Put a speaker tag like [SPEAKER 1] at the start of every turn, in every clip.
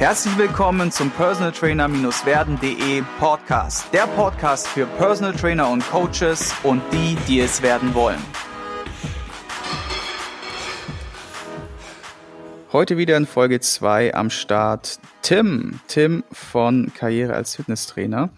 [SPEAKER 1] Herzlich willkommen zum Personal Trainer-werden.de Podcast. Der Podcast für Personal Trainer und Coaches und die, die es werden wollen. Heute wieder in Folge 2 am Start Tim. Tim von Karriere als Fitnesstrainer.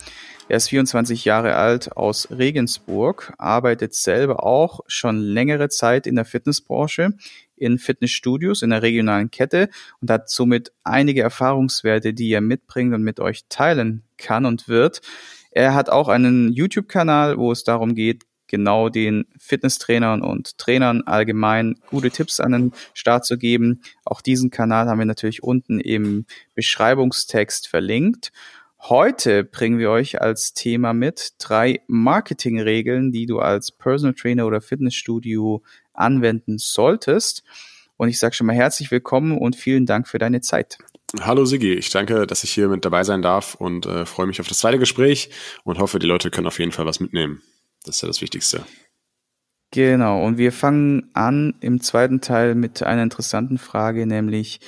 [SPEAKER 1] Er ist 24 Jahre alt aus Regensburg, arbeitet selber auch schon längere Zeit in der Fitnessbranche, in Fitnessstudios in der regionalen Kette und hat somit einige Erfahrungswerte, die er mitbringt und mit euch teilen kann und wird. Er hat auch einen YouTube-Kanal, wo es darum geht, genau den Fitnesstrainern und Trainern allgemein gute Tipps an den Start zu geben. Auch diesen Kanal haben wir natürlich unten im Beschreibungstext verlinkt. Heute bringen wir euch als Thema mit drei Marketingregeln, die du als Personal Trainer oder Fitnessstudio anwenden solltest. Und ich sage schon mal herzlich willkommen und vielen Dank für deine Zeit.
[SPEAKER 2] Hallo Sigi, ich danke, dass ich hier mit dabei sein darf und äh, freue mich auf das zweite Gespräch und hoffe, die Leute können auf jeden Fall was mitnehmen. Das ist ja das Wichtigste.
[SPEAKER 1] Genau, und wir fangen an im zweiten Teil mit einer interessanten Frage, nämlich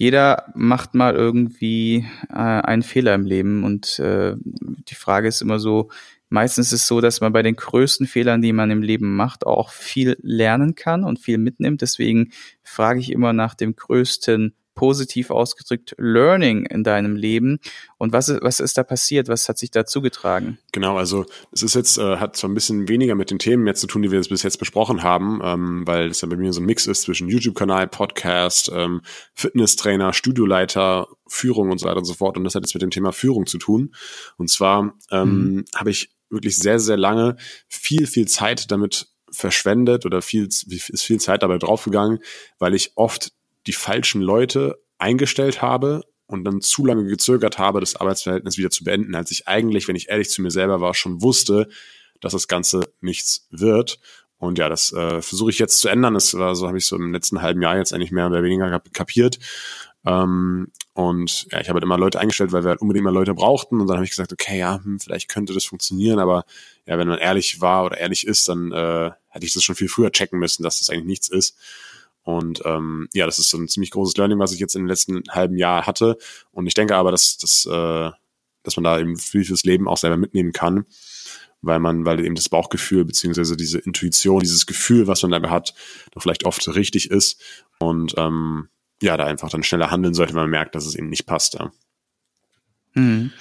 [SPEAKER 1] jeder macht mal irgendwie äh, einen Fehler im Leben und äh, die Frage ist immer so, meistens ist es so, dass man bei den größten Fehlern, die man im Leben macht, auch viel lernen kann und viel mitnimmt. Deswegen frage ich immer nach dem größten positiv ausgedrückt Learning in deinem Leben und was ist, was ist da passiert? Was hat sich da zugetragen?
[SPEAKER 2] Genau, also es ist jetzt, äh, hat zwar ein bisschen weniger mit den Themen jetzt zu tun, die wir bis jetzt besprochen haben, ähm, weil es ja bei mir so ein Mix ist zwischen YouTube-Kanal, Podcast, ähm, Fitnesstrainer, Studioleiter, Führung und so weiter und so fort. Und das hat jetzt mit dem Thema Führung zu tun. Und zwar ähm, mhm. habe ich wirklich sehr, sehr lange viel, viel Zeit damit verschwendet oder viel, ist viel Zeit dabei draufgegangen, weil ich oft die falschen Leute eingestellt habe und dann zu lange gezögert habe, das Arbeitsverhältnis wieder zu beenden, als ich eigentlich, wenn ich ehrlich zu mir selber war, schon wusste, dass das Ganze nichts wird. Und ja, das äh, versuche ich jetzt zu ändern. Das war so, habe ich so im letzten halben Jahr jetzt eigentlich mehr oder weniger kapiert. Ähm, und ja, ich habe halt immer Leute eingestellt, weil wir halt unbedingt mal Leute brauchten. Und dann habe ich gesagt, okay, ja, hm, vielleicht könnte das funktionieren, aber ja, wenn man ehrlich war oder ehrlich ist, dann äh, hätte ich das schon viel früher checken müssen, dass das eigentlich nichts ist. Und ähm, ja, das ist so ein ziemlich großes Learning, was ich jetzt im letzten halben Jahr hatte. Und ich denke aber, dass, dass, äh, dass man da eben viel fürs Leben auch selber mitnehmen kann, weil man, weil eben das Bauchgefühl beziehungsweise diese Intuition, dieses Gefühl, was man dabei hat, doch vielleicht oft richtig ist. Und ähm, ja, da einfach dann schneller handeln sollte, wenn man merkt, dass es eben nicht passt. Ja.
[SPEAKER 1] Mhm.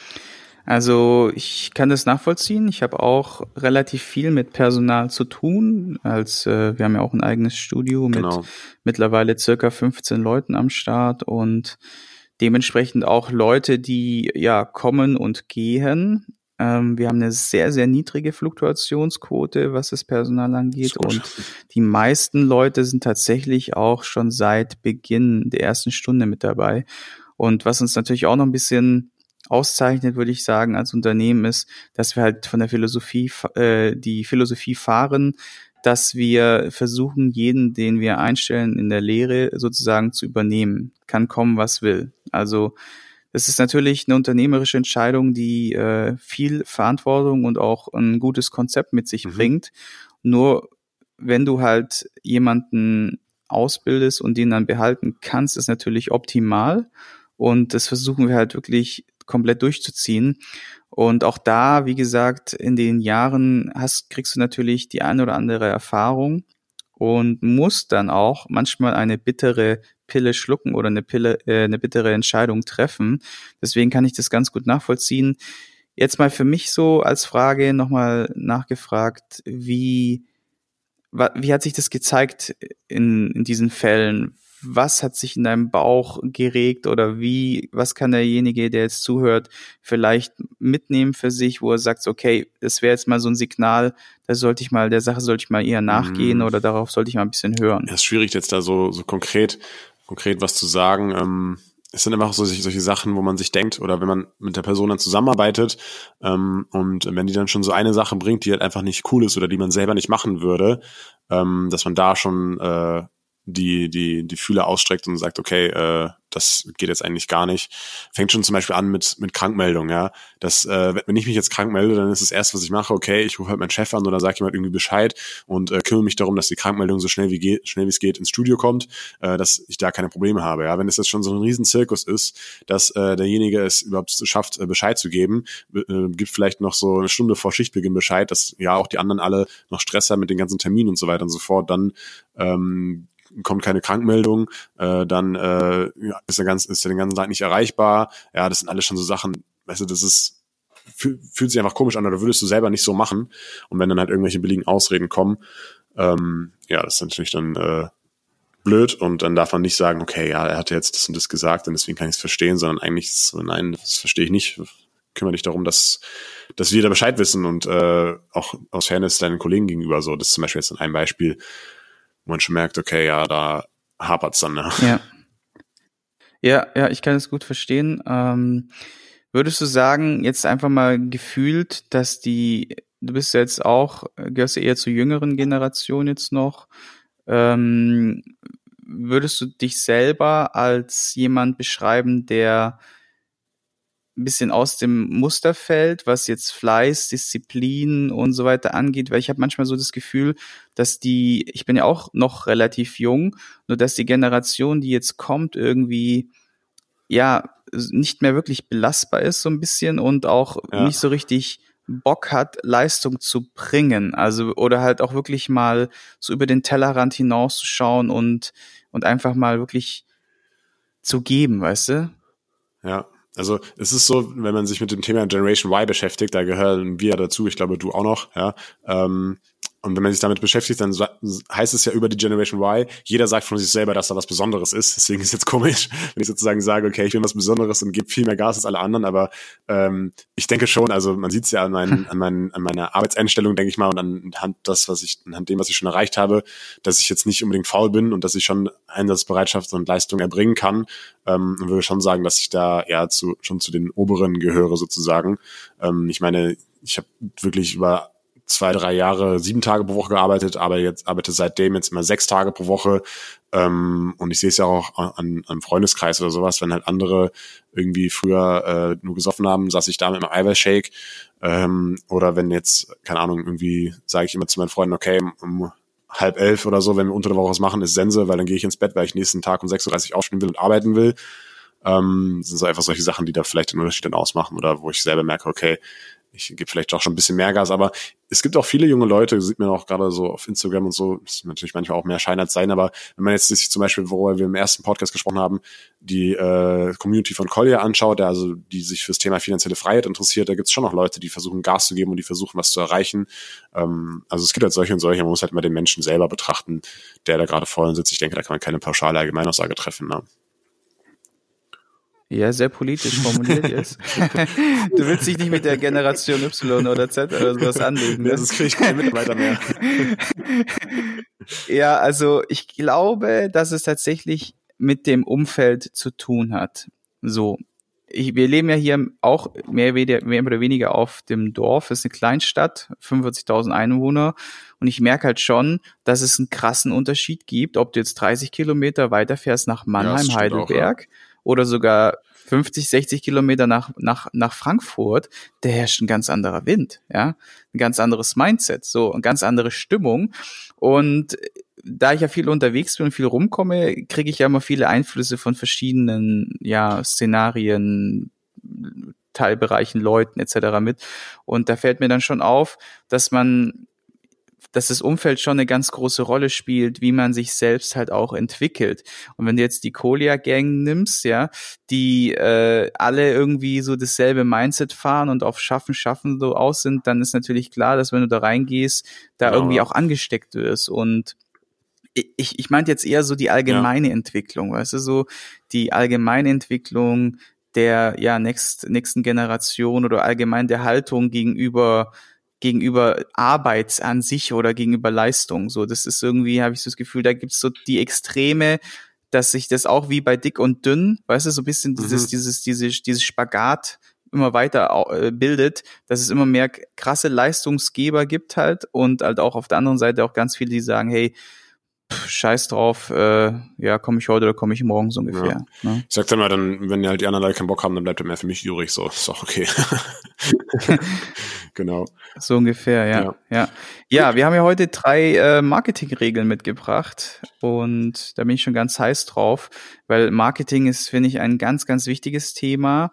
[SPEAKER 1] Also ich kann das nachvollziehen. Ich habe auch relativ viel mit Personal zu tun. Als äh, wir haben ja auch ein eigenes Studio mit genau. mittlerweile circa 15 Leuten am Start und dementsprechend auch Leute, die ja kommen und gehen. Ähm, wir haben eine sehr, sehr niedrige Fluktuationsquote, was das Personal angeht. Und die meisten Leute sind tatsächlich auch schon seit Beginn der ersten Stunde mit dabei. Und was uns natürlich auch noch ein bisschen auszeichnet, würde ich sagen, als Unternehmen ist, dass wir halt von der Philosophie, äh, die Philosophie fahren, dass wir versuchen, jeden, den wir einstellen, in der Lehre sozusagen zu übernehmen. Kann kommen, was will. Also das ist natürlich eine unternehmerische Entscheidung, die äh, viel Verantwortung und auch ein gutes Konzept mit sich mhm. bringt. Nur wenn du halt jemanden ausbildest und den dann behalten kannst, ist natürlich optimal. Und das versuchen wir halt wirklich komplett durchzuziehen. Und auch da, wie gesagt, in den Jahren hast, kriegst du natürlich die eine oder andere Erfahrung und musst dann auch manchmal eine bittere Pille schlucken oder eine Pille, äh, eine bittere Entscheidung treffen. Deswegen kann ich das ganz gut nachvollziehen. Jetzt mal für mich so als Frage nochmal nachgefragt, wie, wie hat sich das gezeigt in, in diesen Fällen? Was hat sich in deinem Bauch geregt oder wie, was kann derjenige, der jetzt zuhört, vielleicht mitnehmen für sich, wo er sagt, okay, das wäre jetzt mal so ein Signal, da sollte ich mal, der Sache sollte ich mal eher nachgehen mm. oder darauf sollte ich mal ein bisschen hören.
[SPEAKER 2] Ja, ist schwierig jetzt da so, so konkret, konkret was zu sagen. Ähm, es sind einfach so solche Sachen, wo man sich denkt, oder wenn man mit der Person dann zusammenarbeitet ähm, und wenn die dann schon so eine Sache bringt, die halt einfach nicht cool ist oder die man selber nicht machen würde, ähm, dass man da schon äh, die, die, die Fühler ausstreckt und sagt, okay, äh, das geht jetzt eigentlich gar nicht. Fängt schon zum Beispiel an mit, mit Krankmeldung, ja. Das, äh, wenn ich mich jetzt krank melde, dann ist das erste, was ich mache, okay, ich rufe halt meinen Chef an oder sage jemand irgendwie Bescheid und äh, kümmere mich darum, dass die Krankmeldung so schnell wie geht, schnell wie es geht ins Studio kommt, äh, dass ich da keine Probleme habe. Ja, wenn es jetzt schon so ein Riesenzirkus ist, dass äh, derjenige es überhaupt schafft, äh, Bescheid zu geben, äh, gibt vielleicht noch so eine Stunde vor Schichtbeginn Bescheid, dass ja auch die anderen alle noch Stress haben mit den ganzen Terminen und so weiter und so fort, dann ähm, kommt keine Krankmeldung, äh, dann äh, ist er ganz, ist er den ganzen Tag nicht erreichbar. Ja, das sind alles schon so Sachen, weißt du, das ist fühlt sich einfach komisch an oder würdest du selber nicht so machen. Und wenn dann halt irgendwelche billigen Ausreden kommen, ähm, ja, das ist natürlich dann äh, blöd und dann darf man nicht sagen, okay, ja, er hatte jetzt das und das gesagt und deswegen kann ich es verstehen, sondern eigentlich ist so, nein, das verstehe ich nicht. Kümmere dich darum, dass, dass wir da Bescheid wissen und äh, auch aus Fairness deinen Kollegen gegenüber so. Das ist zum Beispiel jetzt ein Beispiel, man schon merkt, okay, ja, da hapert's dann. Ne?
[SPEAKER 1] Ja. Ja, ja, ich kann es gut verstehen. Ähm, würdest du sagen, jetzt einfach mal gefühlt, dass die, du bist jetzt auch, gehörst du eher zur jüngeren Generation jetzt noch, ähm, würdest du dich selber als jemand beschreiben, der ein bisschen aus dem Muster fällt, was jetzt Fleiß, Disziplin und so weiter angeht, weil ich habe manchmal so das Gefühl, dass die, ich bin ja auch noch relativ jung, nur dass die Generation, die jetzt kommt, irgendwie ja nicht mehr wirklich belastbar ist so ein bisschen und auch ja. nicht so richtig Bock hat, Leistung zu bringen. Also, oder halt auch wirklich mal so über den Tellerrand hinauszuschauen und, und einfach mal wirklich zu geben, weißt du?
[SPEAKER 2] Ja, also es ist so, wenn man sich mit dem Thema Generation Y beschäftigt, da gehören wir dazu, ich glaube du auch noch, ja. Ähm, und wenn man sich damit beschäftigt, dann heißt es ja über die Generation Y, jeder sagt von sich selber, dass da was Besonderes ist. Deswegen ist es jetzt komisch, wenn ich sozusagen sage, okay, ich bin was Besonderes und gebe viel mehr Gas als alle anderen. Aber ähm, ich denke schon, also man sieht es ja an, meinen, an, meinen, an meiner Arbeitseinstellung, denke ich mal, und anhand das, was ich, anhand dem, was ich schon erreicht habe, dass ich jetzt nicht unbedingt faul bin und dass ich schon Einsatzbereitschaft und Leistung erbringen kann. Ähm, und würde schon sagen, dass ich da eher zu, schon zu den oberen gehöre sozusagen. Ähm, ich meine, ich habe wirklich über zwei, drei Jahre sieben Tage pro Woche gearbeitet, aber jetzt arbeite seitdem jetzt immer sechs Tage pro Woche. Ähm, und ich sehe es ja auch an, an Freundeskreis oder sowas, wenn halt andere irgendwie früher äh, nur gesoffen haben, saß ich da mit einem Eiweißshake. Ähm, oder wenn jetzt, keine Ahnung, irgendwie sage ich immer zu meinen Freunden, okay, um halb elf oder so, wenn wir unter der Woche was machen, ist Sense, weil dann gehe ich ins Bett, weil ich nächsten Tag um 6.30 Uhr aufstehen will und arbeiten will. Ähm, sind so einfach solche Sachen, die da vielleicht den Unterschied dann ausmachen oder wo ich selber merke, okay, ich gebe vielleicht auch schon ein bisschen mehr Gas, aber es gibt auch viele junge Leute, sieht man auch gerade so auf Instagram und so, ist natürlich manchmal auch mehr Schein als sein, aber wenn man jetzt sich zum Beispiel, worüber wir im ersten Podcast gesprochen haben, die äh, Community von Collier anschaut, der also die sich fürs Thema finanzielle Freiheit interessiert, da gibt es schon noch Leute, die versuchen Gas zu geben und die versuchen was zu erreichen. Ähm, also es gibt halt solche und solche, man muss halt immer den Menschen selber betrachten, der da gerade vorhin sitzt. Ich denke, da kann man keine pauschale Allgemeinaussage treffen. Ne?
[SPEAKER 1] Ja, sehr politisch formuliert jetzt. du willst dich nicht mit der Generation Y oder Z oder sowas anlegen. Ne? Das kriege ich keine Mitarbeiter mehr. ja, also ich glaube, dass es tatsächlich mit dem Umfeld zu tun hat. So. Ich, wir leben ja hier auch mehr, mehr oder weniger auf dem Dorf. Es ist eine Kleinstadt, 45.000 Einwohner. Und ich merke halt schon, dass es einen krassen Unterschied gibt, ob du jetzt 30 Kilometer weiterfährst nach Mannheim, ja, Heidelberg. Auch, ja oder sogar 50, 60 Kilometer nach, nach, nach Frankfurt, da herrscht ein ganz anderer Wind, ja, ein ganz anderes Mindset, so, eine ganz andere Stimmung. Und da ich ja viel unterwegs bin und viel rumkomme, kriege ich ja immer viele Einflüsse von verschiedenen, ja, Szenarien, Teilbereichen, Leuten etc. mit. Und da fällt mir dann schon auf, dass man dass das Umfeld schon eine ganz große Rolle spielt, wie man sich selbst halt auch entwickelt. Und wenn du jetzt die Kolia-Gang nimmst, ja, die äh, alle irgendwie so dasselbe Mindset fahren und auf Schaffen, Schaffen so aus sind, dann ist natürlich klar, dass wenn du da reingehst, da ja. irgendwie auch angesteckt wirst. Und ich, ich meinte jetzt eher so die allgemeine ja. Entwicklung, weißt du, so die allgemeine Entwicklung der ja next, nächsten Generation oder allgemein der Haltung gegenüber gegenüber Arbeit an sich oder gegenüber Leistung. So, das ist irgendwie, habe ich so das Gefühl, da gibt's so die Extreme, dass sich das auch wie bei dick und dünn, weißt du, so ein bisschen dieses, mhm. dieses, dieses, dieses Spagat immer weiter äh, bildet, dass es immer mehr krasse Leistungsgeber gibt halt und halt auch auf der anderen Seite auch ganz viele, die sagen, hey, scheiß drauf, äh, ja, komme ich heute oder komme ich morgen so ungefähr.
[SPEAKER 2] Ja. Ne? Ich sag dann mal, dann, wenn halt die anderen Leute keinen Bock haben, dann bleibt er mehr für mich übrig, so, ist auch okay. genau.
[SPEAKER 1] So ungefähr, ja. Ja, ja. ja wir haben ja heute drei äh, Marketingregeln mitgebracht und da bin ich schon ganz heiß drauf, weil Marketing ist, finde ich, ein ganz, ganz wichtiges Thema.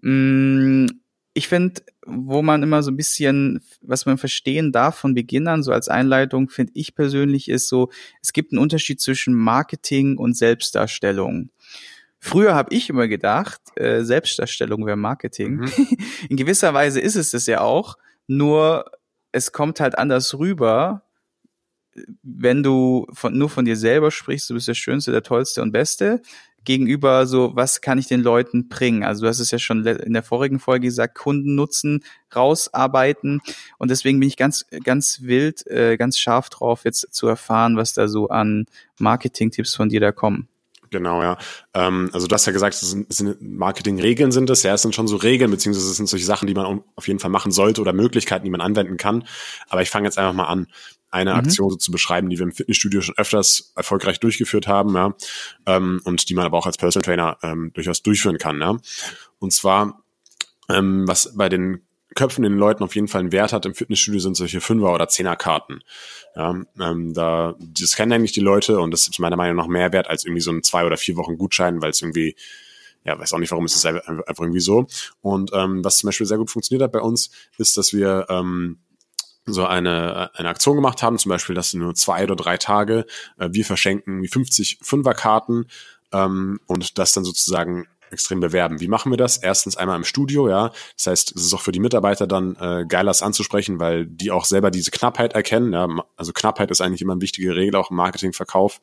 [SPEAKER 1] Mm, ich finde, wo man immer so ein bisschen, was man verstehen darf von Beginn an, so als Einleitung, finde ich persönlich, ist so, es gibt einen Unterschied zwischen Marketing und Selbstdarstellung. Früher habe ich immer gedacht, äh, Selbstdarstellung wäre Marketing. Mhm. In gewisser Weise ist es das ja auch, nur es kommt halt anders rüber, wenn du von, nur von dir selber sprichst, du bist der Schönste, der Tollste und Beste, gegenüber so, was kann ich den Leuten bringen? Also du hast es ja schon in der vorigen Folge gesagt, Kunden nutzen, rausarbeiten. Und deswegen bin ich ganz, ganz wild, äh, ganz scharf drauf, jetzt zu erfahren, was da so an Marketing-Tipps von dir da kommen.
[SPEAKER 2] Genau, ja. Ähm, also du hast ja gesagt, es sind, sind Marketingregeln sind es. Ja, es sind schon so Regeln, beziehungsweise es sind solche Sachen, die man auf jeden Fall machen sollte oder Möglichkeiten, die man anwenden kann. Aber ich fange jetzt einfach mal an eine mhm. Aktion so zu beschreiben, die wir im Fitnessstudio schon öfters erfolgreich durchgeführt haben, ja, ähm, und die man aber auch als Personal Trainer ähm, durchaus durchführen kann, ja. Und zwar, ähm, was bei den Köpfen den Leuten auf jeden Fall einen Wert hat im Fitnessstudio sind solche Fünfer- oder Zehnerkarten. Ja, ähm, da, das kennen eigentlich die Leute und das ist meiner Meinung nach mehr wert als irgendwie so ein zwei oder vier Wochen Gutschein, weil es irgendwie ja, weiß auch nicht, warum es ist einfach irgendwie so. Und ähm, was zum Beispiel sehr gut funktioniert hat bei uns, ist, dass wir ähm, so eine, eine Aktion gemacht haben, zum Beispiel, dass nur zwei oder drei Tage äh, wir verschenken wie 50 Fünferkarten ähm, und das dann sozusagen extrem bewerben. Wie machen wir das? Erstens einmal im Studio, ja. Das heißt, es ist auch für die Mitarbeiter dann äh, geiler, das anzusprechen, weil die auch selber diese Knappheit erkennen. Ja. Also Knappheit ist eigentlich immer eine wichtige Regel, auch im Marketingverkauf.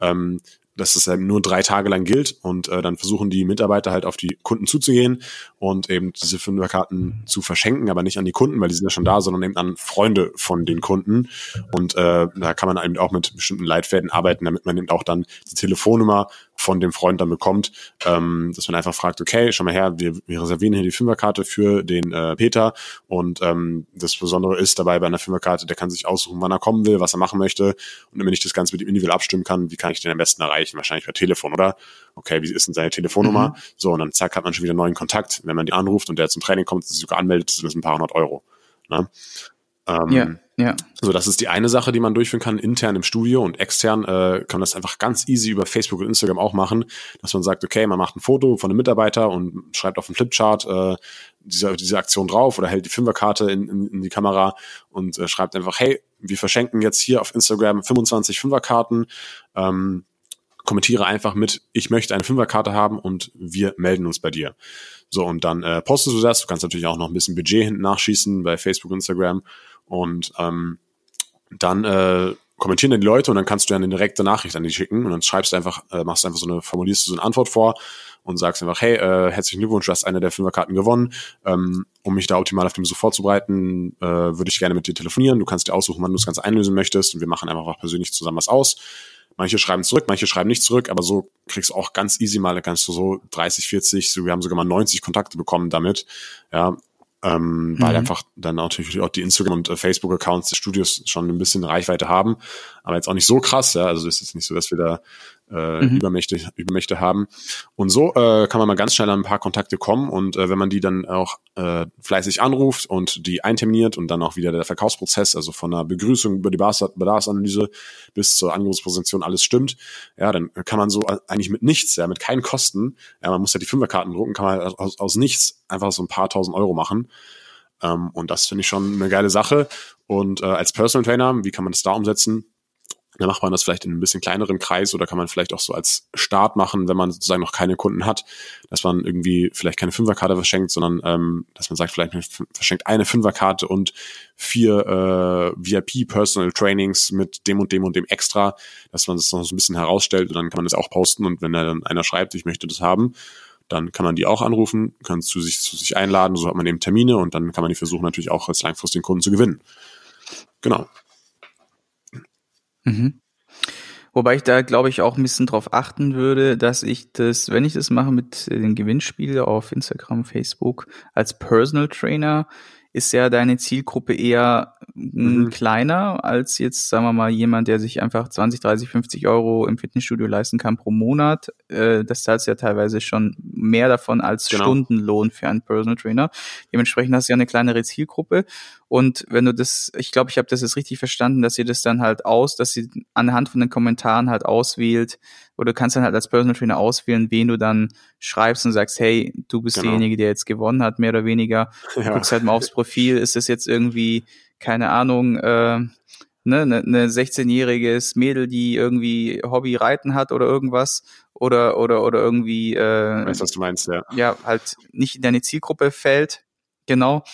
[SPEAKER 2] Ähm, dass es halt nur drei Tage lang gilt und äh, dann versuchen die Mitarbeiter halt auf die Kunden zuzugehen und eben diese Fünferkarten zu verschenken, aber nicht an die Kunden, weil die sind ja schon da, sondern eben an Freunde von den Kunden. Und äh, da kann man eben auch mit bestimmten Leitfäden arbeiten, damit man eben auch dann die Telefonnummer von dem Freund dann bekommt, ähm, dass man einfach fragt, okay, schau mal her, wir, wir reservieren hier die Fünferkarte für den äh, Peter und ähm, das Besondere ist dabei bei einer Fünferkarte, der kann sich aussuchen, wann er kommen will, was er machen möchte und wenn ich das Ganze mit ihm individuell abstimmen kann, wie kann ich den am besten erreichen? Wahrscheinlich per Telefon, oder? Okay, wie ist denn seine Telefonnummer? Mhm. So, und dann zack, hat man schon wieder neuen Kontakt. Wenn man den anruft und der zum Training kommt, sich sogar anmeldet, sind das ein paar hundert Euro. Ne? Ähm, ja. Ja. So, das ist die eine Sache, die man durchführen kann, intern im Studio und extern äh, kann man das einfach ganz easy über Facebook und Instagram auch machen, dass man sagt, okay, man macht ein Foto von einem Mitarbeiter und schreibt auf den Flipchart äh, diese, diese Aktion drauf oder hält die Fünferkarte in, in, in die Kamera und äh, schreibt einfach, hey, wir verschenken jetzt hier auf Instagram 25 Fünferkarten. Ähm, kommentiere einfach mit, ich möchte eine Fünferkarte haben und wir melden uns bei dir. So, und dann äh, postest du das. Du kannst natürlich auch noch ein bisschen Budget hinten nachschießen bei Facebook, Instagram und ähm, dann äh, kommentieren dann die Leute und dann kannst du ja eine direkte Nachricht an die schicken und dann schreibst du einfach, äh, machst einfach so eine, formulierst du so eine Antwort vor und sagst einfach, hey, äh, herzlichen Glückwunsch, du hast eine der Fünferkarten gewonnen. Ähm, um mich da optimal auf dem Besuch vorzubereiten, äh, würde ich gerne mit dir telefonieren. Du kannst dir aussuchen, wann du das Ganze einlösen möchtest und wir machen einfach auch persönlich zusammen was aus. Manche schreiben zurück, manche schreiben nicht zurück, aber so kriegst du auch ganz easy mal, kannst du so 30, 40, so, wir haben sogar mal 90 Kontakte bekommen damit. Ja, ähm, mhm. weil einfach dann natürlich auch die Instagram- und äh, Facebook-Accounts des Studios schon ein bisschen Reichweite haben, aber jetzt auch nicht so krass, ja, also ist jetzt nicht so, dass wir da äh, mhm. Übermächte, Übermächte haben. Und so äh, kann man mal ganz schnell an ein paar Kontakte kommen und äh, wenn man die dann auch äh, fleißig anruft und die einterminiert und dann auch wieder der Verkaufsprozess, also von der Begrüßung über die Bedarfsanalyse bis zur Angebotspräsentation alles stimmt, ja, dann kann man so eigentlich mit nichts, ja, mit keinen Kosten, ja, man muss ja die Fünferkarten drucken, kann man aus, aus nichts einfach so ein paar tausend Euro machen. Ähm, und das finde ich schon eine geile Sache. Und äh, als Personal Trainer, wie kann man das da umsetzen? Dann macht man das vielleicht in ein bisschen kleineren Kreis oder kann man vielleicht auch so als Start machen, wenn man sozusagen noch keine Kunden hat, dass man irgendwie vielleicht keine Fünferkarte verschenkt, sondern ähm, dass man sagt, vielleicht verschenkt eine Fünferkarte und vier äh, VIP-Personal Trainings mit dem und dem und dem extra, dass man das noch so ein bisschen herausstellt und dann kann man das auch posten und wenn dann einer schreibt, ich möchte das haben, dann kann man die auch anrufen, kann zu sich, zu sich einladen, so hat man eben Termine und dann kann man die versuchen natürlich auch als langfristigen Kunden zu gewinnen. Genau.
[SPEAKER 1] Mhm. Wobei ich da, glaube ich, auch ein bisschen drauf achten würde, dass ich das, wenn ich das mache mit dem Gewinnspiel auf Instagram, Facebook, als Personal Trainer, ist ja deine Zielgruppe eher mhm. kleiner als jetzt, sagen wir mal, jemand, der sich einfach 20, 30, 50 Euro im Fitnessstudio leisten kann pro Monat. Äh, das zahlt ja teilweise schon mehr davon als genau. Stundenlohn für einen Personal Trainer. Dementsprechend hast du ja eine kleinere Zielgruppe. Und wenn du das, ich glaube, ich habe das jetzt richtig verstanden, dass ihr das dann halt aus, dass sie anhand von den Kommentaren halt auswählt, oder du kannst dann halt als Personal Trainer auswählen, wen du dann schreibst und sagst, hey, du bist genau. derjenige, der jetzt gewonnen hat, mehr oder weniger. Du ja. guckst halt mal aufs Profil, ist das jetzt irgendwie, keine Ahnung, äh, ne, ne, ne 16-jähriges Mädel, die irgendwie Hobby Reiten hat oder irgendwas oder oder oder irgendwie äh,
[SPEAKER 2] weißt, was du meinst, ja.
[SPEAKER 1] Ja, halt nicht in deine Zielgruppe fällt, genau.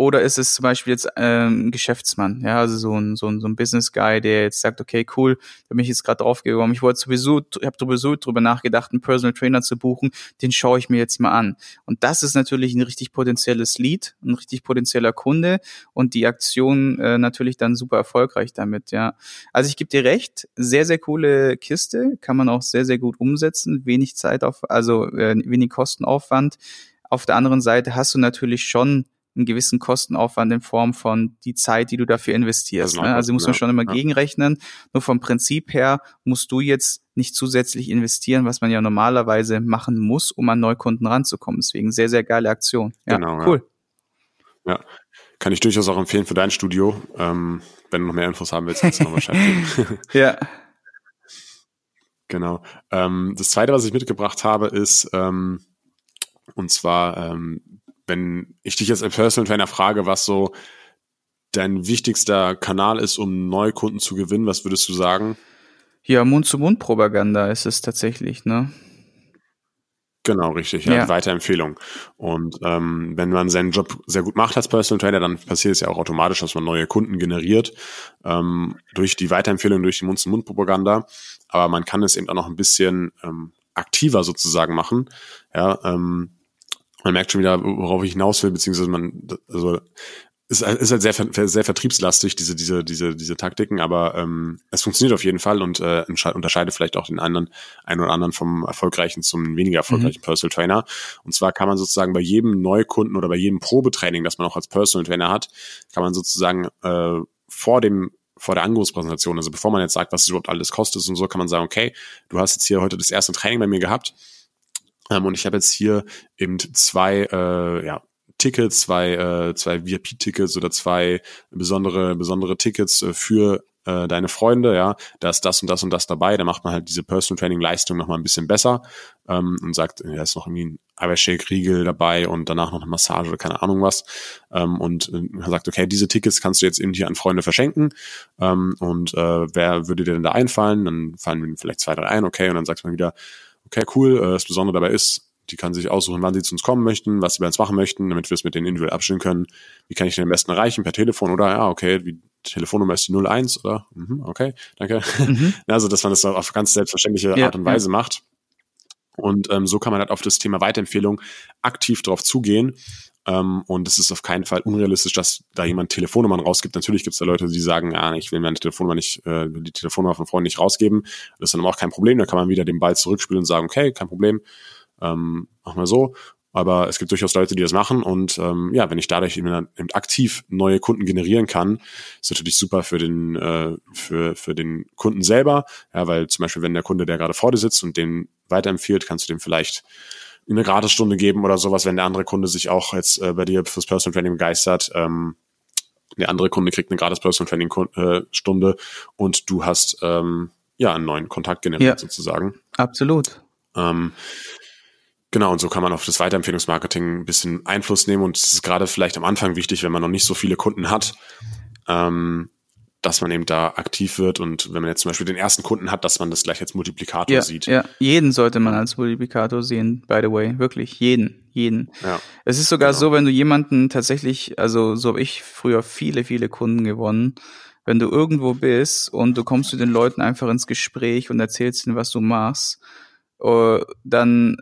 [SPEAKER 1] Oder ist es zum Beispiel jetzt ähm, ein Geschäftsmann, ja, also so ein, so ein, so ein Business Guy, der jetzt sagt, okay, cool, da bin ich jetzt gerade drauf gekommen. Ich wollte sowieso, ich habe sowieso drüber nachgedacht, einen Personal Trainer zu buchen, den schaue ich mir jetzt mal an. Und das ist natürlich ein richtig potenzielles Lead, ein richtig potenzieller Kunde und die Aktion äh, natürlich dann super erfolgreich damit, ja. Also ich gebe dir recht, sehr, sehr coole Kiste, kann man auch sehr, sehr gut umsetzen, wenig Zeit auf, also äh, wenig Kostenaufwand. Auf der anderen Seite hast du natürlich schon einen gewissen Kostenaufwand in Form von die Zeit, die du dafür investierst. Also, ne? also muss man schon immer ja. gegenrechnen. Nur vom Prinzip her musst du jetzt nicht zusätzlich investieren, was man ja normalerweise machen muss, um an Neukunden ranzukommen. Deswegen sehr, sehr geile Aktion. Ja, genau, cool.
[SPEAKER 2] Ja. ja. kann ich durchaus auch empfehlen für dein Studio. Ähm, wenn du noch mehr Infos haben willst, kannst du noch Bescheid geben.
[SPEAKER 1] ja.
[SPEAKER 2] Genau. Ähm, das zweite, was ich mitgebracht habe, ist, ähm, und zwar ähm, wenn ich dich jetzt als Personal Trainer frage, was so dein wichtigster Kanal ist, um neue Kunden zu gewinnen, was würdest du sagen?
[SPEAKER 1] Ja, Mund-zu-Mund-Propaganda ist es tatsächlich, ne?
[SPEAKER 2] Genau, richtig, ja, ja. Weiterempfehlung. Und ähm, wenn man seinen Job sehr gut macht als Personal Trainer, dann passiert es ja auch automatisch, dass man neue Kunden generiert ähm, durch die Weiterempfehlung, durch die Mund-zu-Mund-Propaganda. Aber man kann es eben auch noch ein bisschen ähm, aktiver sozusagen machen. Ja, ähm, man merkt schon wieder, worauf ich hinaus will, beziehungsweise man, also ist, ist halt sehr, sehr vertriebslastig, diese, diese, diese, diese Taktiken, aber ähm, es funktioniert auf jeden Fall und äh, unterscheidet vielleicht auch den anderen, einen oder anderen vom erfolgreichen zum weniger erfolgreichen mhm. Personal Trainer. Und zwar kann man sozusagen bei jedem Neukunden oder bei jedem Probetraining, das man auch als Personal Trainer hat, kann man sozusagen äh, vor dem vor der Angebotspräsentation, also bevor man jetzt sagt, was es überhaupt alles kostet und so, kann man sagen, okay, du hast jetzt hier heute das erste Training bei mir gehabt, ähm, und ich habe jetzt hier eben zwei äh, ja, Tickets, zwei, äh, zwei VIP-Tickets oder zwei besondere, besondere Tickets äh, für äh, deine Freunde, ja, da ist das und das und das dabei, da macht man halt diese Personal Training Leistung nochmal ein bisschen besser ähm, und sagt, ja, ist noch irgendwie ein Eiweißshake-Riegel dabei und danach noch eine Massage oder keine Ahnung was. Ähm, und äh, sagt, okay, diese Tickets kannst du jetzt eben hier an Freunde verschenken. Ähm, und äh, wer würde dir denn da einfallen? Dann fallen mir vielleicht zwei, drei ein, okay, und dann sagt man wieder, okay, cool, äh, das Besondere dabei ist, die kann sich aussuchen, wann sie zu uns kommen möchten, was sie bei uns machen möchten, damit wir es mit denen individuell abstimmen können. Wie kann ich den am besten erreichen? Per Telefon oder ja, okay, die Telefonnummer ist die 01 oder? Mhm, okay, danke. Mhm. Also, dass man das auf ganz selbstverständliche ja, Art und Weise ja. macht. Und ähm, so kann man halt auf das Thema Weiterempfehlung aktiv drauf zugehen. Ähm, und es ist auf keinen Fall unrealistisch, dass da jemand Telefonnummern rausgibt. Natürlich gibt es da Leute, die sagen, ah, ich will meine Telefonnummer nicht, äh, die Telefonnummer von Freunden nicht rausgeben. Das ist dann auch kein Problem. Da kann man wieder den Ball zurückspielen und sagen, okay, kein Problem, ähm, machen wir so. Aber es gibt durchaus Leute, die das machen. Und ähm, ja, wenn ich dadurch eben, eben aktiv neue Kunden generieren kann, ist natürlich super für den, äh, für, für den Kunden selber. Ja, weil zum Beispiel, wenn der Kunde, der gerade vor dir sitzt und den weiterempfiehlt, kannst du dem vielleicht eine Gratisstunde geben oder sowas, wenn der andere Kunde sich auch jetzt äh, bei dir fürs Personal Training begeistert. Ähm, der andere Kunde kriegt eine gratis Personal Training äh, Stunde und du hast ähm, ja einen neuen Kontakt generiert ja, sozusagen.
[SPEAKER 1] Absolut.
[SPEAKER 2] Ähm, Genau, und so kann man auf das Weiterempfehlungsmarketing ein bisschen Einfluss nehmen und es ist gerade vielleicht am Anfang wichtig, wenn man noch nicht so viele Kunden hat, ähm, dass man eben da aktiv wird und wenn man jetzt zum Beispiel den ersten Kunden hat, dass man das gleich als Multiplikator
[SPEAKER 1] ja,
[SPEAKER 2] sieht.
[SPEAKER 1] Ja, jeden sollte man als Multiplikator sehen, by the way, wirklich jeden, jeden. Ja, es ist sogar genau. so, wenn du jemanden tatsächlich, also so habe ich früher viele, viele Kunden gewonnen, wenn du irgendwo bist und du kommst mit den Leuten einfach ins Gespräch und erzählst ihnen, was du machst, uh, dann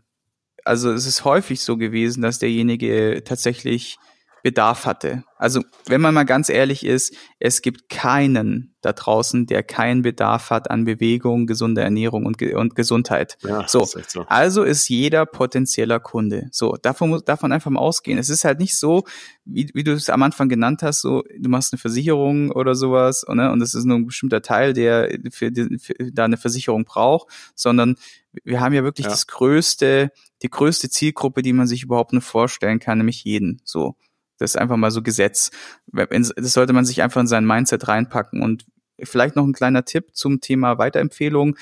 [SPEAKER 1] also es ist häufig so gewesen, dass derjenige tatsächlich Bedarf hatte. Also wenn man mal ganz ehrlich ist, es gibt keinen da draußen, der keinen Bedarf hat an Bewegung, gesunder Ernährung und, und Gesundheit. Ja, so. Ist so. Also ist jeder potenzieller Kunde. So, davon muss davon einfach mal ausgehen. Es ist halt nicht so, wie, wie du es am Anfang genannt hast, so du machst eine Versicherung oder sowas ne, und es ist nur ein bestimmter Teil, der für, für da eine Versicherung braucht, sondern wir haben ja wirklich ja. das größte, die größte Zielgruppe, die man sich überhaupt nur vorstellen kann, nämlich jeden. So. Das ist einfach mal so Gesetz. Das sollte man sich einfach in sein Mindset reinpacken. Und vielleicht noch ein kleiner Tipp zum Thema Weiterempfehlung.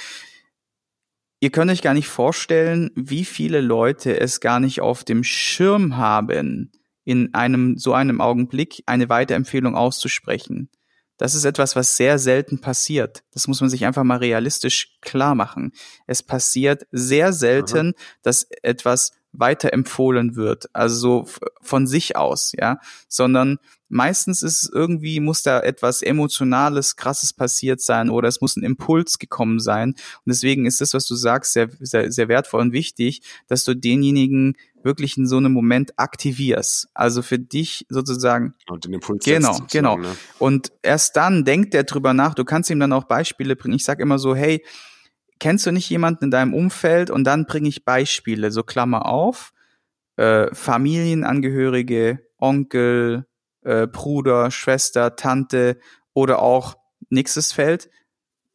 [SPEAKER 1] Ihr könnt euch gar nicht vorstellen, wie viele Leute es gar nicht auf dem Schirm haben, in einem so einem Augenblick eine Weiterempfehlung auszusprechen. Das ist etwas, was sehr selten passiert. Das muss man sich einfach mal realistisch klar machen. Es passiert sehr selten, Aha. dass etwas weiterempfohlen wird, also so von sich aus, ja, sondern meistens ist es irgendwie, muss da etwas Emotionales, Krasses passiert sein oder es muss ein Impuls gekommen sein. Und deswegen ist das, was du sagst, sehr, sehr, sehr wertvoll und wichtig, dass du denjenigen wirklich in so einem Moment aktivierst. Also für dich sozusagen.
[SPEAKER 2] Und den Impuls.
[SPEAKER 1] Genau, genau. Ne? Und erst dann denkt er drüber nach. Du kannst ihm dann auch Beispiele bringen. Ich sag immer so, hey, kennst du nicht jemanden in deinem Umfeld? Und dann bringe ich Beispiele, so Klammer auf, äh, Familienangehörige, Onkel, äh, Bruder, Schwester, Tante oder auch nächstes Feld,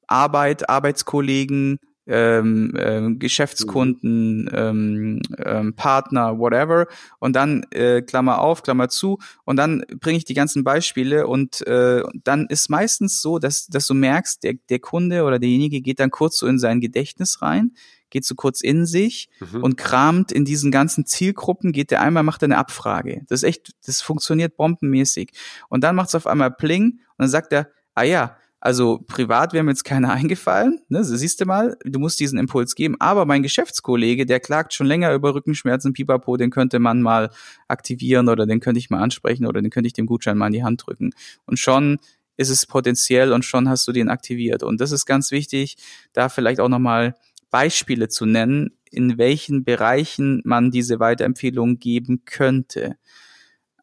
[SPEAKER 1] Arbeit, Arbeitskollegen, ähm, ähm, Geschäftskunden, ähm, ähm, Partner, whatever. Und dann äh, Klammer auf, Klammer zu. Und dann bringe ich die ganzen Beispiele und äh, dann ist meistens so, dass, dass du merkst, der, der Kunde oder derjenige geht dann kurz so in sein Gedächtnis rein, geht so kurz in sich mhm. und kramt in diesen ganzen Zielgruppen, geht der einmal, macht eine Abfrage. Das ist echt, das funktioniert bombenmäßig. Und dann macht es auf einmal Pling und dann sagt er, ah ja, also privat wäre mir jetzt keiner eingefallen, ne? Siehst du mal, du musst diesen Impuls geben. Aber mein Geschäftskollege, der klagt schon länger über Rückenschmerzen, Pipapo, den könnte man mal aktivieren oder den könnte ich mal ansprechen oder den könnte ich dem Gutschein mal in die Hand drücken. Und schon ist es potenziell und schon hast du den aktiviert. Und das ist ganz wichtig, da vielleicht auch nochmal Beispiele zu nennen, in welchen Bereichen man diese Weiterempfehlung geben könnte.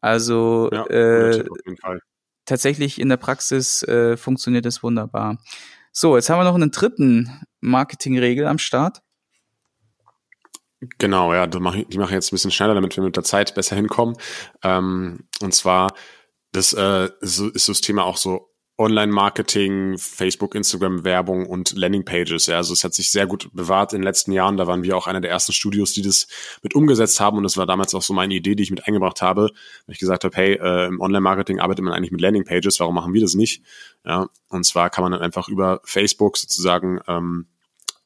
[SPEAKER 1] Also ja, äh, tatsächlich in der Praxis äh, funktioniert es wunderbar. So, jetzt haben wir noch einen dritten Marketingregel am Start.
[SPEAKER 2] Genau, ja, die mache ich, mach ich jetzt ein bisschen schneller, damit wir mit der Zeit besser hinkommen. Ähm, und zwar, das äh, ist, ist das Thema auch so Online-Marketing, Facebook, Instagram-Werbung und Landing-Pages. Ja, also es hat sich sehr gut bewahrt in den letzten Jahren. Da waren wir auch einer der ersten Studios, die das mit umgesetzt haben. Und das war damals auch so meine Idee, die ich mit eingebracht habe, weil ich gesagt habe, hey, äh, im Online-Marketing arbeitet man eigentlich mit Landing-Pages. Warum machen wir das nicht? Ja, und zwar kann man dann einfach über Facebook sozusagen ähm,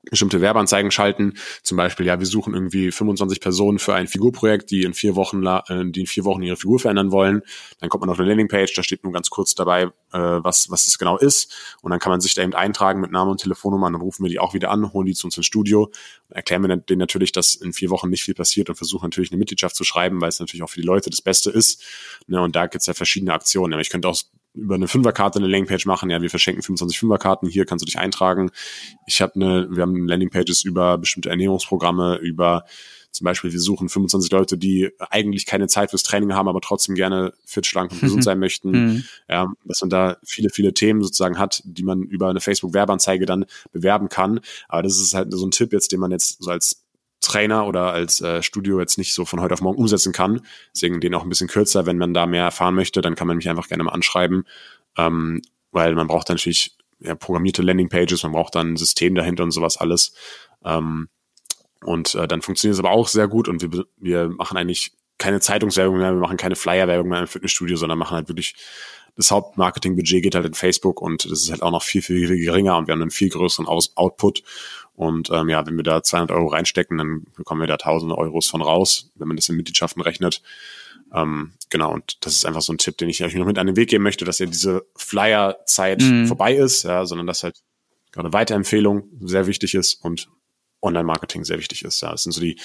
[SPEAKER 2] bestimmte Werbeanzeigen schalten. Zum Beispiel, ja, wir suchen irgendwie 25 Personen für ein Figurprojekt, die in vier Wochen, äh, die in vier Wochen ihre Figur verändern wollen. Dann kommt man auf eine Landingpage, da steht nur ganz kurz dabei, äh, was, was das genau ist. Und dann kann man sich da eben eintragen mit Name und Telefonnummer. Dann rufen wir die auch wieder an, holen die zu uns ins Studio, erklären wir denen natürlich, dass in vier Wochen nicht viel passiert und versuchen natürlich eine Mitgliedschaft zu schreiben, weil es natürlich auch für die Leute das Beste ist. Ne, und da gibt's ja verschiedene Aktionen. Ich könnte auch über eine Fünferkarte eine Landingpage machen. Ja, wir verschenken 25 Fünferkarten. Hier kannst du dich eintragen. Ich habe eine, wir haben Landingpages über bestimmte Ernährungsprogramme, über zum Beispiel, wir suchen 25 Leute, die eigentlich keine Zeit fürs Training haben, aber trotzdem gerne fit, schlank und gesund sein möchten. Mhm. Ja, dass man da viele, viele Themen sozusagen hat, die man über eine Facebook-Werbeanzeige dann bewerben kann. Aber das ist halt so ein Tipp jetzt, den man jetzt so als Trainer oder als äh, Studio jetzt nicht so von heute auf morgen umsetzen kann. Deswegen den auch ein bisschen kürzer. Wenn man da mehr erfahren möchte, dann kann man mich einfach gerne mal anschreiben, ähm, weil man braucht natürlich ja, programmierte Landingpages, man braucht dann ein System dahinter und sowas alles. Ähm, und äh, dann funktioniert es aber auch sehr gut und wir, wir machen eigentlich keine Zeitungswerbung mehr, wir machen keine Flyer-Werbung mehr im Fitnessstudio, sondern machen halt wirklich das Hauptmarketingbudget geht halt in Facebook und das ist halt auch noch viel, viel, viel geringer und wir haben einen viel größeren Aus Output und ähm, ja, wenn wir da 200 Euro reinstecken, dann bekommen wir da tausende Euros von raus, wenn man das in Mitgliedschaften rechnet. Ähm, genau, und das ist einfach so ein Tipp, den ich euch noch mit an den Weg geben möchte, dass ja diese Flyer-Zeit mhm. vorbei ist, ja, sondern dass halt gerade Weiterempfehlung sehr wichtig ist und Online-Marketing sehr wichtig ist. Ja, das sind so die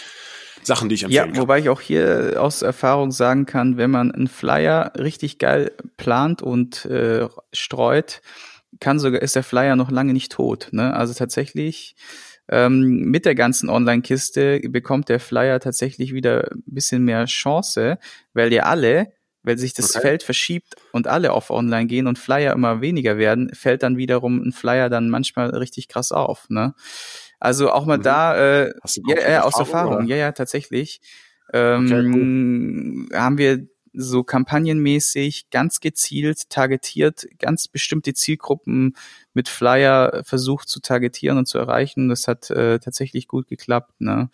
[SPEAKER 2] Sachen, die ich empfehlen
[SPEAKER 1] ja. Wobei ich auch hier aus Erfahrung sagen kann, wenn man einen Flyer richtig geil plant und äh, streut, kann sogar, ist der Flyer noch lange nicht tot. Ne? Also tatsächlich ähm, mit der ganzen Online-Kiste bekommt der Flyer tatsächlich wieder ein bisschen mehr Chance, weil ihr alle Weil sich das okay. Feld verschiebt und alle auf online gehen und Flyer immer weniger werden, fällt dann wiederum ein Flyer dann manchmal richtig krass auf. Ne? Also auch mal mhm. da, äh, ja, äh, aus Erfahrung, oder? ja, ja, tatsächlich. Ähm, okay, cool. haben wir so kampagnenmäßig ganz gezielt targetiert, ganz bestimmte Zielgruppen mit Flyer versucht zu targetieren und zu erreichen. Das hat äh, tatsächlich gut geklappt. Ne?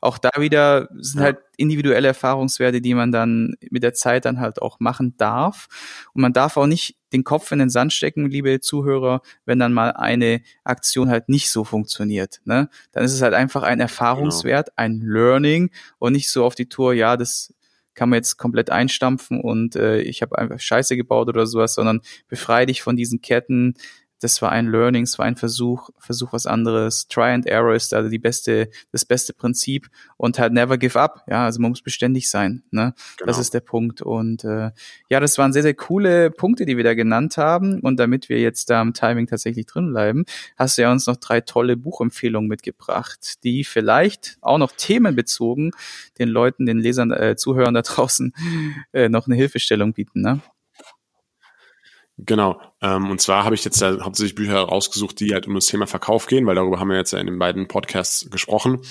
[SPEAKER 1] Auch da wieder sind ja. halt individuelle Erfahrungswerte, die man dann mit der Zeit dann halt auch machen darf. Und man darf auch nicht den Kopf in den Sand stecken, liebe Zuhörer, wenn dann mal eine Aktion halt nicht so funktioniert. Ne? Dann ist es halt einfach ein Erfahrungswert, genau. ein Learning und nicht so auf die Tour, ja, das kann man jetzt komplett einstampfen und äh, ich habe einfach Scheiße gebaut oder sowas, sondern befreie dich von diesen Ketten, das war ein Learning, es war ein Versuch, Versuch was anderes. Try and Error ist also die beste, das beste Prinzip und halt never give up. Ja, also man muss beständig sein. Ne? Genau. Das ist der Punkt. Und äh, ja, das waren sehr, sehr coole Punkte, die wir da genannt haben. Und damit wir jetzt da am Timing tatsächlich drin bleiben, hast du ja uns noch drei tolle Buchempfehlungen mitgebracht, die vielleicht auch noch themenbezogen den Leuten, den Lesern, äh, Zuhörern da draußen äh, noch eine Hilfestellung bieten. Ne?
[SPEAKER 2] Genau. Ähm, und zwar habe ich jetzt da hauptsächlich Bücher rausgesucht, die halt um das Thema Verkauf gehen, weil darüber haben wir jetzt ja in den beiden Podcasts gesprochen.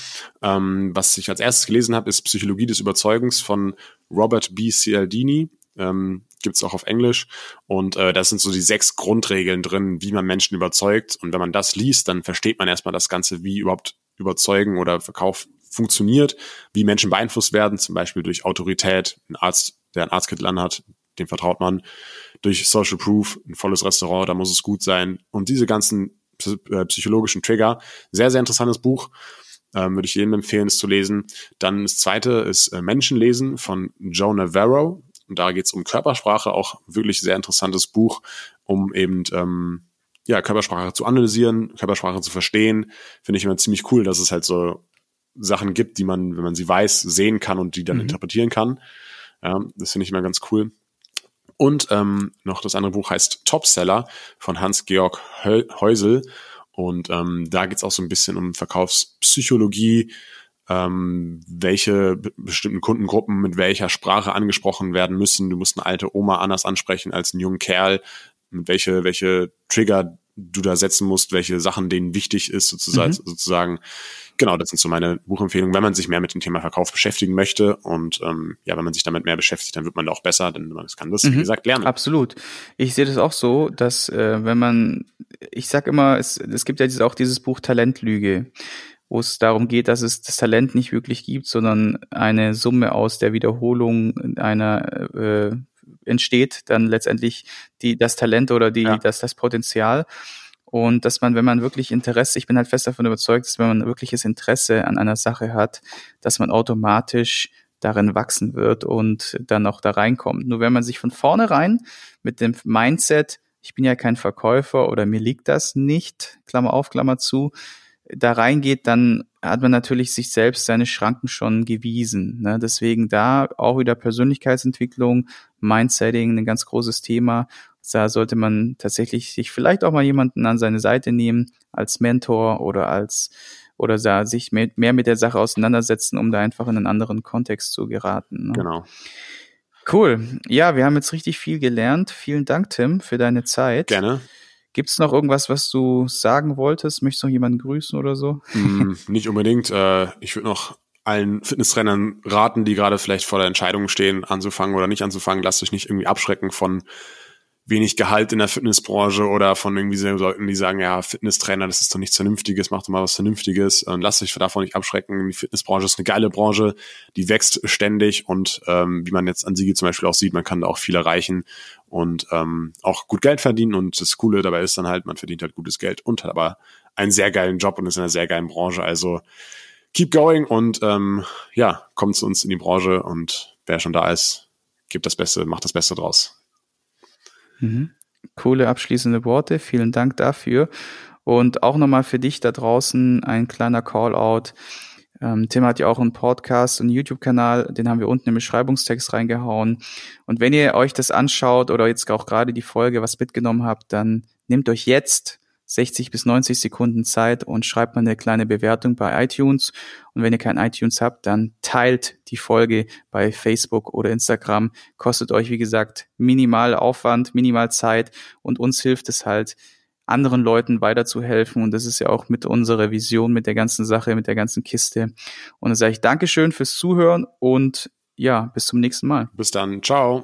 [SPEAKER 2] Ähm, was ich als erstes gelesen habe, ist Psychologie des Überzeugens von Robert B. Cialdini. Ähm, Gibt auch auf Englisch. Und äh, da sind so die sechs Grundregeln drin, wie man Menschen überzeugt. Und wenn man das liest, dann versteht man erstmal das Ganze, wie überhaupt Überzeugen oder Verkauf funktioniert, wie Menschen beeinflusst werden, zum Beispiel durch Autorität. Ein Arzt, der einen Arztkittel anhat, dem vertraut man durch Social Proof, ein volles Restaurant, da muss es gut sein. Und diese ganzen äh, psychologischen Trigger. Sehr, sehr interessantes Buch. Ähm, würde ich jedem empfehlen, es zu lesen. Dann das zweite ist äh, Menschenlesen von Joe Navarro. Und da geht es um Körpersprache, auch wirklich sehr interessantes Buch, um eben ähm, ja, Körpersprache zu analysieren, Körpersprache zu verstehen. Finde ich immer ziemlich cool, dass es halt so Sachen gibt, die man, wenn man sie weiß, sehen kann und die dann mhm. interpretieren kann. Ja, das finde ich immer ganz cool. Und ähm, noch das andere Buch heißt Topseller von Hans-Georg Heusel. Und ähm, da geht's auch so ein bisschen um Verkaufspsychologie, ähm, welche bestimmten Kundengruppen mit welcher Sprache angesprochen werden müssen. Du musst eine alte Oma anders ansprechen als einen jungen Kerl. Mit welche, welche Trigger du da setzen musst, welche Sachen denen wichtig ist, sozusagen. Mhm. sozusagen. Genau, das sind so meine Buchempfehlungen, wenn man sich mehr mit dem Thema Verkauf beschäftigen möchte. Und ähm, ja, wenn man sich damit mehr beschäftigt, dann wird man da auch besser, denn man kann das, mhm. wie gesagt, lernen.
[SPEAKER 1] Absolut. Ich sehe das auch so, dass äh, wenn man, ich sag immer, es, es gibt ja dieses, auch dieses Buch Talentlüge wo es darum geht, dass es das Talent nicht wirklich gibt, sondern eine Summe aus der Wiederholung einer äh, entsteht dann letztendlich die das Talent oder die ja. das das Potenzial und dass man, wenn man wirklich Interesse, ich bin halt fest davon überzeugt, dass wenn man wirkliches Interesse an einer Sache hat, dass man automatisch darin wachsen wird und dann auch da reinkommt. Nur wenn man sich von vornherein mit dem Mindset, ich bin ja kein Verkäufer oder mir liegt das nicht, Klammer auf, Klammer zu, da reingeht, dann hat man natürlich sich selbst seine Schranken schon gewiesen. Ne? Deswegen da auch wieder Persönlichkeitsentwicklung, Mindsetting, ein ganz großes Thema. Da sollte man tatsächlich sich vielleicht auch mal jemanden an seine Seite nehmen als Mentor oder als oder da sich mehr, mehr mit der Sache auseinandersetzen, um da einfach in einen anderen Kontext zu geraten.
[SPEAKER 2] Ne? Genau.
[SPEAKER 1] Cool. Ja, wir haben jetzt richtig viel gelernt. Vielen Dank, Tim, für deine Zeit.
[SPEAKER 2] Gerne.
[SPEAKER 1] Gibt es noch irgendwas, was du sagen wolltest? Möchtest du noch jemanden grüßen oder so?
[SPEAKER 2] Mm, nicht unbedingt. Äh, ich würde noch allen Fitnesstrainern raten, die gerade vielleicht vor der Entscheidung stehen, anzufangen oder nicht anzufangen. Lasst euch nicht irgendwie abschrecken von wenig Gehalt in der Fitnessbranche oder von irgendwie so Leuten, die sagen, ja, Fitnesstrainer, das ist doch nichts Vernünftiges, macht doch mal was Vernünftiges und lasst euch davon nicht abschrecken. Die Fitnessbranche ist eine geile Branche, die wächst ständig und ähm, wie man jetzt an Siege zum Beispiel auch sieht, man kann da auch viel erreichen und ähm, auch gut Geld verdienen und das Coole dabei ist dann halt, man verdient halt gutes Geld und hat aber einen sehr geilen Job und ist in einer sehr geilen Branche, also keep going und ähm, ja, kommt zu uns in die Branche und wer schon da ist, gibt das Beste, macht das Beste draus.
[SPEAKER 1] Mhm. Coole abschließende Worte. Vielen Dank dafür. Und auch nochmal für dich da draußen ein kleiner Call-out. Ähm, Tim hat ja auch einen Podcast und YouTube-Kanal, den haben wir unten im Beschreibungstext reingehauen. Und wenn ihr euch das anschaut oder jetzt auch gerade die Folge was mitgenommen habt, dann nehmt euch jetzt 60 bis 90 Sekunden Zeit und schreibt mal eine kleine Bewertung bei iTunes. Und wenn ihr kein iTunes habt, dann teilt die Folge bei Facebook oder Instagram. Kostet euch, wie gesagt, minimal Aufwand, minimal Zeit und uns hilft es halt, anderen Leuten weiterzuhelfen. Und das ist ja auch mit unserer Vision, mit der ganzen Sache, mit der ganzen Kiste. Und dann sage ich Dankeschön fürs Zuhören und ja, bis zum nächsten Mal.
[SPEAKER 2] Bis dann. Ciao.